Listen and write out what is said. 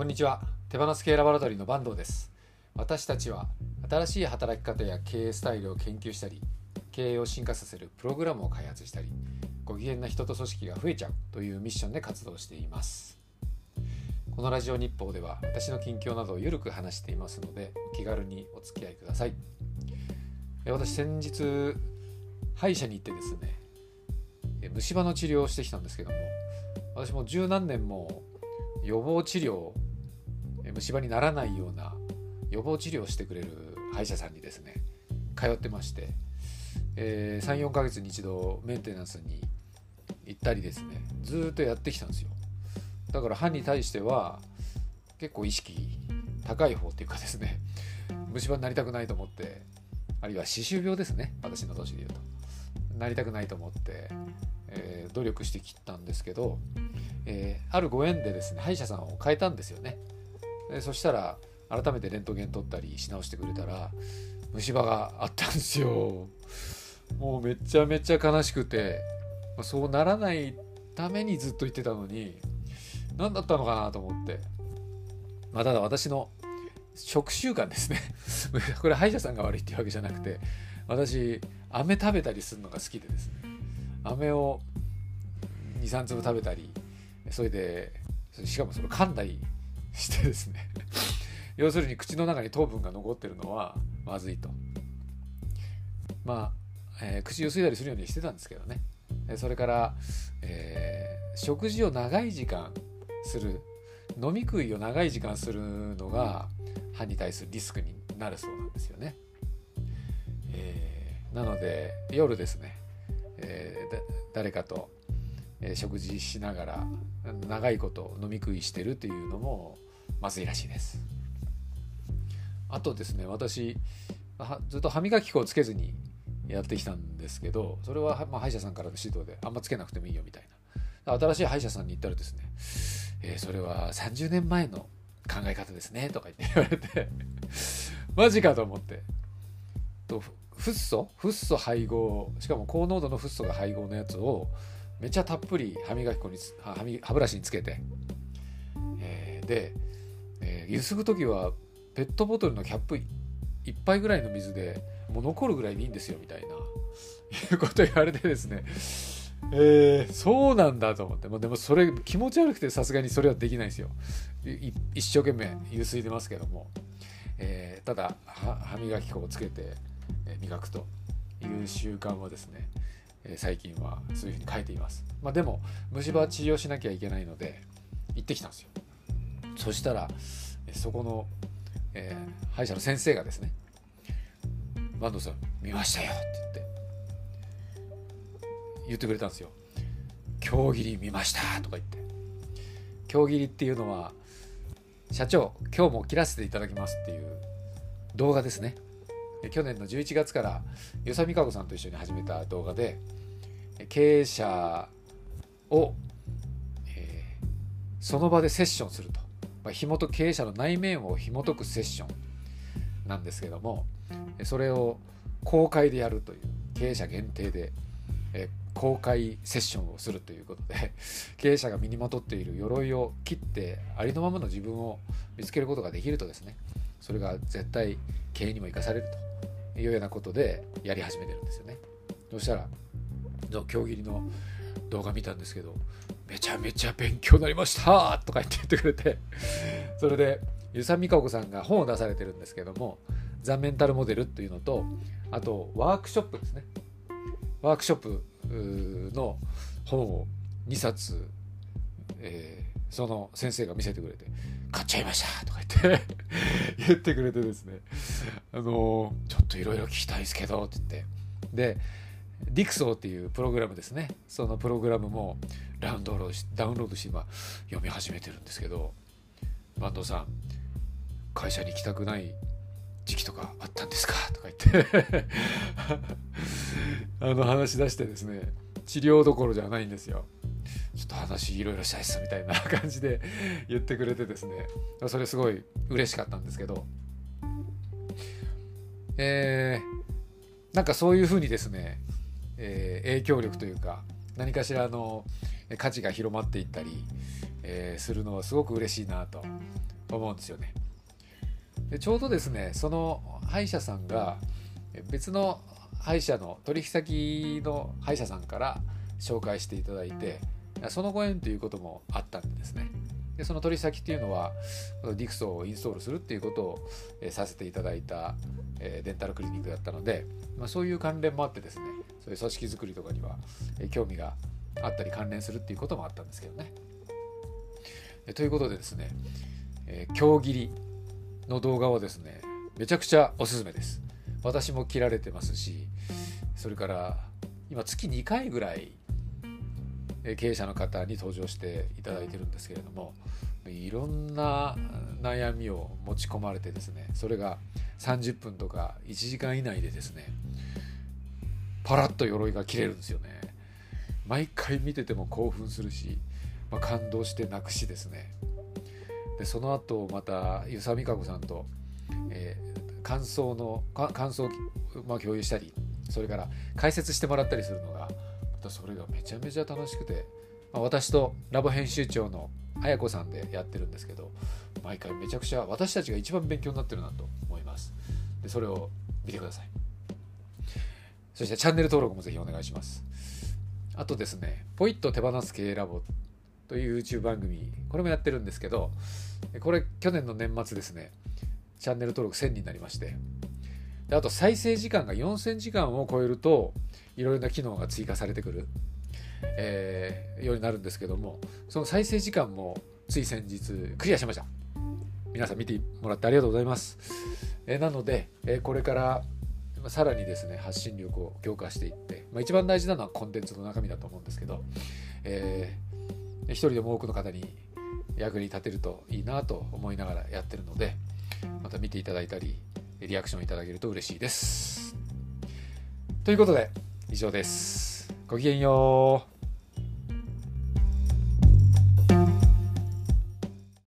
こんにちは。手放す系ラボラトリーの坂東です。私たちは新しい働き方や経営スタイルを研究したり経営を進化させるプログラムを開発したりご機嫌な人と組織が増えちゃうというミッションで活動しています。このラジオ日報では私の近況などをゆるく話していますのでお気軽にお付き合いください。私先日歯医者に行ってですね虫歯の治療をしてきたんですけども私も十何年も予防治療虫歯にならないような予防治療をしてくれる歯医者さんにですね通ってまして、えー、34ヶ月に一度メンテナンスに行ったりですねずっとやってきたんですよ。だから歯に対しては結構意識高い方っていうかですね虫歯になりたくないと思ってあるいは歯周病ですね私の年で言うと。なりたくないと思って、えー、努力してきたんですけどえー、あるご縁でですね歯医者さんを変えたんですよね。でそしたら改めてレントゲン取ったりし直してくれたら虫歯があったんですよ。もうめちゃめちゃ悲しくてそうならないためにずっと言ってたのに何だったのかなと思って、まあ、ただ私の食習慣ですね。これ歯医者さんが悪いっていうわけじゃなくて私飴食べたりするのが好きでですね。飴を23粒食べたりそれでしかもその噛んだりしてですね。要するに口の中に糖分が残ってるのはまずいと。まあ、えー、口ゆすいだりするようにしてたんですけどね。それから、えー、食事を長い時間する飲み食いを長い時間するのが歯に対するリスクになるそうなんですよね、えー、なので夜ですね、えー、誰かとえ食事しながら長いこと飲み食いしてるっていうのもまずいらしいです。あとですね私ずっと歯磨き粉をつけずにやってきたんですけどそれは、まあ、歯医者さんからの指導であんまつけなくてもいいよみたいな。新しい歯医者さんに行ったらですね、えー、それは30年前の考え方ですねとか言って言われて マジかと思って。とフッ素フッ素配合しかも高濃度のフッ素が配合のやつをめちゃたっぷり歯磨き粉に歯歯ブラシにつけて、えー、で、えー、ゆすぐ時はペットボトルのキャップ1杯ぐらいの水でもう残るぐらいでいいんですよみたいないうこと言われてですね。えー、そうなんだと思って、まあ、でもそれ気持ち悪くてさすがにそれはできないんですよ。一生懸命ゆすいでますけども、えー、ただ歯磨き粉をつけて磨くという習慣はですねえ最近はそういうふうに変えています。まあ、でも虫歯治療しなきゃいけないので行ってきたんですよ。そしたらそこの、えー、歯医者の先生がですね「坂東さん見ましたよ」って言って言ってくれたんですよ。今日切り見ましたとか言って今日切りっていうのは社長今日も切らせていただきますっていう動画ですね去年の11月から与謝美香子さんと一緒に始めた動画で経営者を、えー、その場でセッションすると、まあ、紐解経営者の内面を紐解くセッションなんですけどもそれを公開でやるという経営者限定で、えー、公開セッションをするということで 経営者が身にまとっている鎧を切ってありのままの自分を見つけることができるとですねそれが絶対経営にも生かされるというようなことでやり始めてるんですよね。そしたら今日切りの動画見たんですけどめちゃめちゃ勉強になりましたとか言って言ってくれてそれでゆさみかこさんが本を出されてるんですけどもザ・メンタルモデルっていうのとあとワークショップですねワークショップの本を2冊、えー、その先生が見せてくれて買っちゃいましたとか言って 言ってくれてですね。あの、ちょっといろいろ聞きたいですけどって言って。でディクソーっていうプログラムですね。そのプログラムもダウンロードしダウンロードして今読み始めてるんですけど坂東さん会社に行きたくない時期とかあったんですか？とか言って。あの話し出してですね治療どころじゃないんですよ。と話いろいろしたいっすみたいな感じで 言ってくれてですねそれすごい嬉しかったんですけどえー、なんかそういうふうにですね、えー、影響力というか何かしらの価値が広まっていったり、えー、するのはすごく嬉しいなと思うんですよね。でちょうどですねその歯医者さんが別の歯医者の取引先の歯医者さんから紹介していただいてそのご縁ということもあったんですね。でその取引先っていうのはディクソをインストールするっていうことを、させていただいた、えデンタルクリニックだったので、まあ、そういう関連もあってですねそういう組織づくりとかには、興味があったり関連するっていうこともあったんですけどね。ということでですね、えー、強切りの動画はですねめちゃくちゃおすすめです。私も切られてますしそれから今月2回ぐらい経営者の方に登場していただいてるんですけれどもいろんな悩みを持ち込まれてですねそれが30分とか1時間以内でですねパラッと鎧が切れるんですよね。毎回見てても興奮するし、まあ、感動して泣くしですね。でその後また遊佐美香子さんと、えー、感想の感想を、まあ、共有したりそれから解説してもらったりするのがそれがめちゃめちゃ楽しくて、まあ、私とラボ編集長の綾子さんでやってるんですけど毎回めちゃくちゃ私たちが一番勉強になってるなと思います。でそれを見てください。そしてチャンネル登録もぜひお願いします。あとですねポイッと手放す経営ラボという YouTube 番組これもやってるんですけどこれ去年の年末ですねチャンネル登録1000人になりましてであと再生時間が4000時間を超えるといろいろな機能が追加されてくる、えー、ようになるんですけどもその再生時間もつい先日クリアしました。皆さん見てもらってありがとうございます、えー、なので、えー、これからさらにですね発信力を強化していって、まあ、一番大事なのはコンテンツの中身だと思うんですけど、えー、一人でも多くの方に役に立てるといいなと思いながらやってるのでまた見ていただいたりリアクションいただけると嬉しいですということで以上です。ごきげんよう。